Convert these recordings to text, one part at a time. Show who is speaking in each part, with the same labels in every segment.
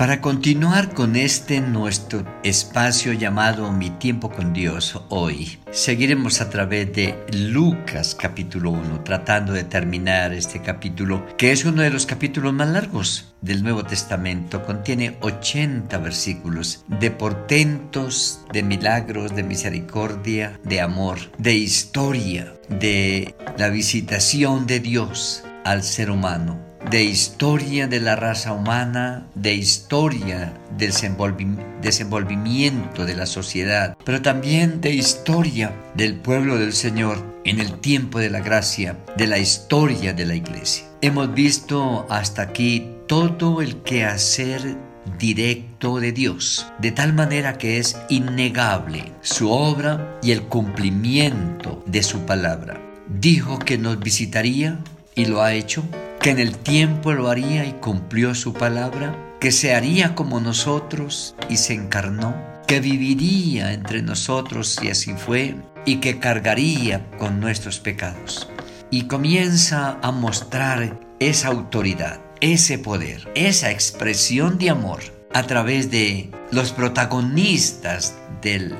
Speaker 1: Para continuar con este nuestro espacio llamado Mi tiempo con Dios hoy, seguiremos a través de Lucas capítulo 1, tratando de terminar este capítulo, que es uno de los capítulos más largos del Nuevo Testamento. Contiene 80 versículos de portentos, de milagros, de misericordia, de amor, de historia, de la visitación de Dios al ser humano de historia de la raza humana, de historia del desenvolvimiento de la sociedad, pero también de historia del pueblo del Señor en el tiempo de la gracia, de la historia de la iglesia. Hemos visto hasta aquí todo el quehacer directo de Dios, de tal manera que es innegable su obra y el cumplimiento de su palabra. Dijo que nos visitaría y lo ha hecho que en el tiempo lo haría y cumplió su palabra, que se haría como nosotros y se encarnó, que viviría entre nosotros y así fue, y que cargaría con nuestros pecados. Y comienza a mostrar esa autoridad, ese poder, esa expresión de amor a través de los protagonistas del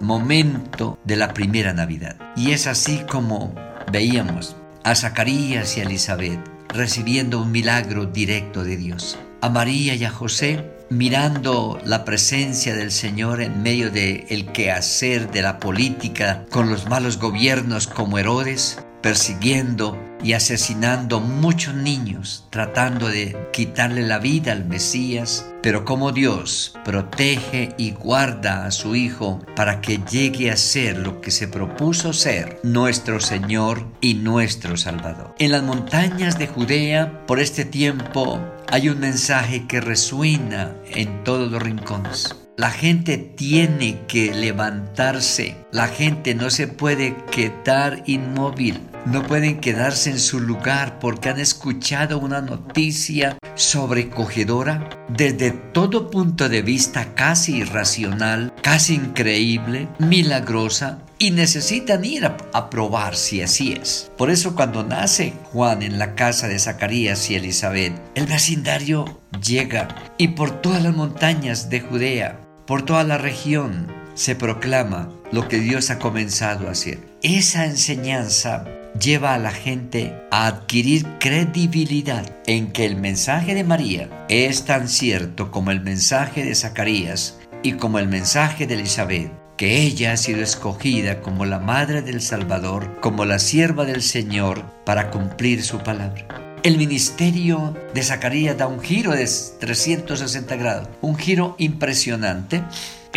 Speaker 1: momento de la primera Navidad. Y es así como veíamos a Zacarías y a Elizabeth recibiendo un milagro directo de Dios. A María y a José mirando la presencia del Señor en medio de el quehacer de la política con los malos gobiernos como Herodes, persiguiendo y asesinando muchos niños, tratando de quitarle la vida al Mesías, pero como Dios protege y guarda a su Hijo para que llegue a ser lo que se propuso ser, nuestro Señor y nuestro Salvador. En las montañas de Judea, por este tiempo, hay un mensaje que resuena en todos los rincones. La gente tiene que levantarse. La gente no se puede quedar inmóvil. No pueden quedarse en su lugar porque han escuchado una noticia sobrecogedora desde todo punto de vista casi irracional, casi increíble, milagrosa, y necesitan ir a, probar si así es. Por eso cuando nace Juan en la casa de Zacarías y Elizabeth, el vecindario llega y por todas las montañas de Judea, por toda la región, se proclama lo que Dios ha comenzado a hacer. Esa enseñanza lleva a la gente a adquirir credibilidad en que el mensaje de María es tan cierto como el mensaje de Zacarías y como el mensaje de Elizabeth, que ella ha sido escogida como la madre del Salvador, como la sierva del Señor para cumplir su palabra. El ministerio de Zacarías da un giro de 360 grados, un giro impresionante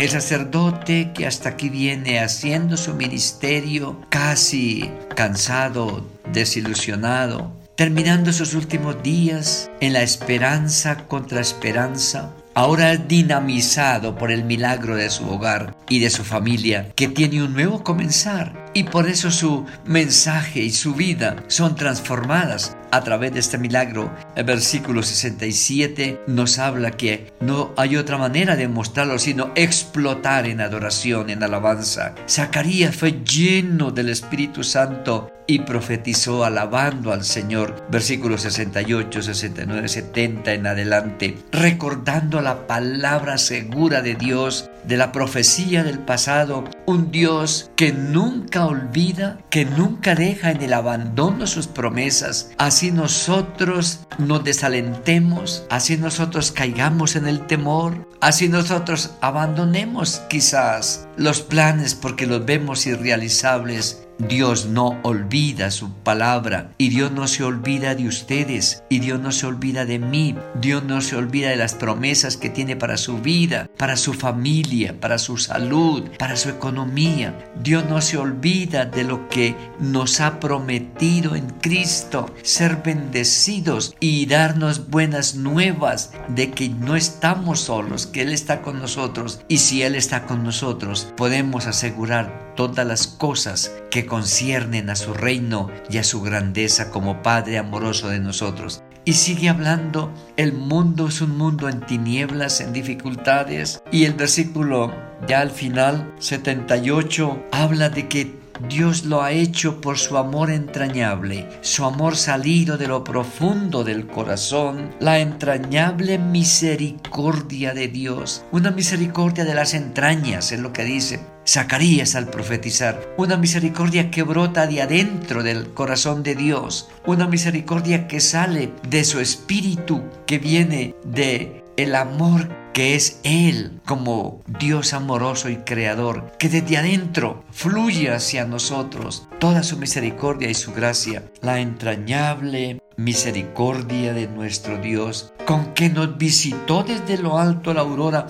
Speaker 1: el sacerdote que hasta aquí viene haciendo su ministerio casi cansado, desilusionado, terminando sus últimos días en la esperanza contra esperanza, ahora dinamizado por el milagro de su hogar y de su familia, que tiene un nuevo comenzar. Y por eso su mensaje y su vida son transformadas a través de este milagro. El versículo 67 nos habla que no hay otra manera de mostrarlo sino explotar en adoración, en alabanza. Zacarías fue lleno del Espíritu Santo y profetizó alabando al Señor. Versículos 68, 69, 70 en adelante, recordando la palabra segura de Dios, de la profecía del pasado, un Dios que nunca olvida, que nunca deja en el abandono sus promesas. Nosotros nos desalentemos, así nosotros caigamos en el temor, así nosotros abandonemos quizás los planes porque los vemos irrealizables Dios no olvida su palabra y Dios no se olvida de ustedes y Dios no se olvida de mí. Dios no se olvida de las promesas que tiene para su vida, para su familia, para su salud, para su economía. Dios no se olvida de lo que nos ha prometido en Cristo, ser bendecidos y darnos buenas nuevas de que no estamos solos, que Él está con nosotros y si Él está con nosotros podemos asegurar todas las cosas que conciernen a su reino y a su grandeza como Padre amoroso de nosotros. Y sigue hablando, el mundo es un mundo en tinieblas, en dificultades. Y el versículo ya al final, 78, habla de que Dios lo ha hecho por su amor entrañable, su amor salido de lo profundo del corazón, la entrañable misericordia de Dios, una misericordia de las entrañas, es lo que dice Zacarías al profetizar, una misericordia que brota de adentro del corazón de Dios, una misericordia que sale de su espíritu, que viene de el amor que es Él como Dios amoroso y creador, que desde adentro fluye hacia nosotros. Toda su misericordia y su gracia, la entrañable misericordia de nuestro Dios, con que nos visitó desde lo alto la aurora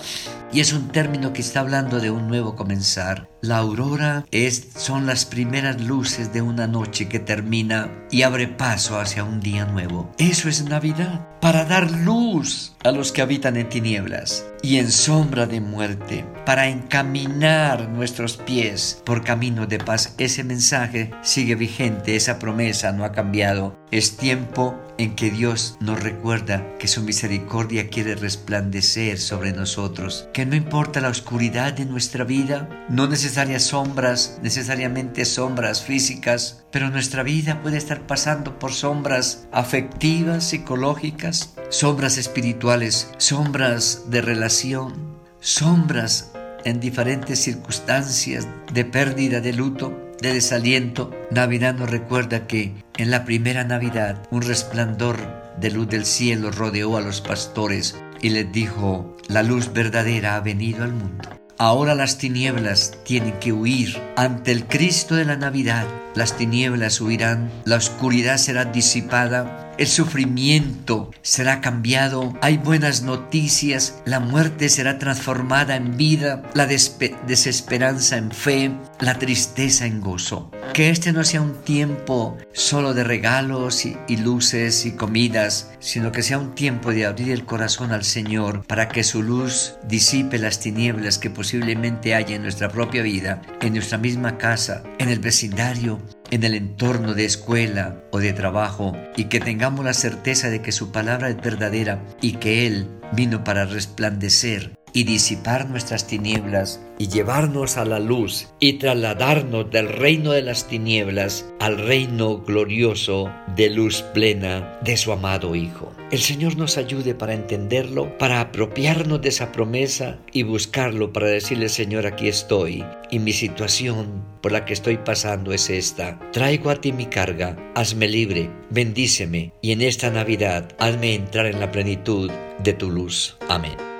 Speaker 1: y es un término que está hablando de un nuevo comenzar. La aurora es, son las primeras luces de una noche que termina y abre paso hacia un día nuevo. Eso es Navidad, para dar luz a los que habitan en tinieblas y en sombra de muerte, para encaminar nuestros pies por camino de paz. Ese mensaje sigue vigente, esa promesa no ha cambiado. Es tiempo en que Dios nos recuerda que su misericordia quiere resplandecer sobre nosotros, que no importa la oscuridad de nuestra vida, no necesarias sombras, necesariamente sombras físicas, pero nuestra vida puede estar pasando por sombras afectivas, psicológicas, sombras espirituales, sombras de relación, sombras en diferentes circunstancias de pérdida, de luto, de desaliento, Navidad nos recuerda que en la primera Navidad un resplandor de luz del cielo rodeó a los pastores y les dijo, la luz verdadera ha venido al mundo. Ahora las tinieblas tienen que huir ante el Cristo de la Navidad. Las tinieblas huirán, la oscuridad será disipada el sufrimiento será cambiado, hay buenas noticias, la muerte será transformada en vida, la desesperanza en fe, la tristeza en gozo. Que este no sea un tiempo solo de regalos y, y luces y comidas, sino que sea un tiempo de abrir el corazón al Señor para que su luz disipe las tinieblas que posiblemente haya en nuestra propia vida, en nuestra misma casa, en el vecindario, en el entorno de escuela o de trabajo y que tengamos la certeza de que su palabra es verdadera y que Él vino para resplandecer y disipar nuestras tinieblas y llevarnos a la luz y trasladarnos del reino de las tinieblas al reino glorioso de luz plena de su amado Hijo. El Señor nos ayude para entenderlo, para apropiarnos de esa promesa y buscarlo para decirle Señor aquí estoy y mi situación por la que estoy pasando es esta. Traigo a ti mi carga, hazme libre, bendíceme y en esta Navidad hazme entrar en la plenitud de tu luz. Amén.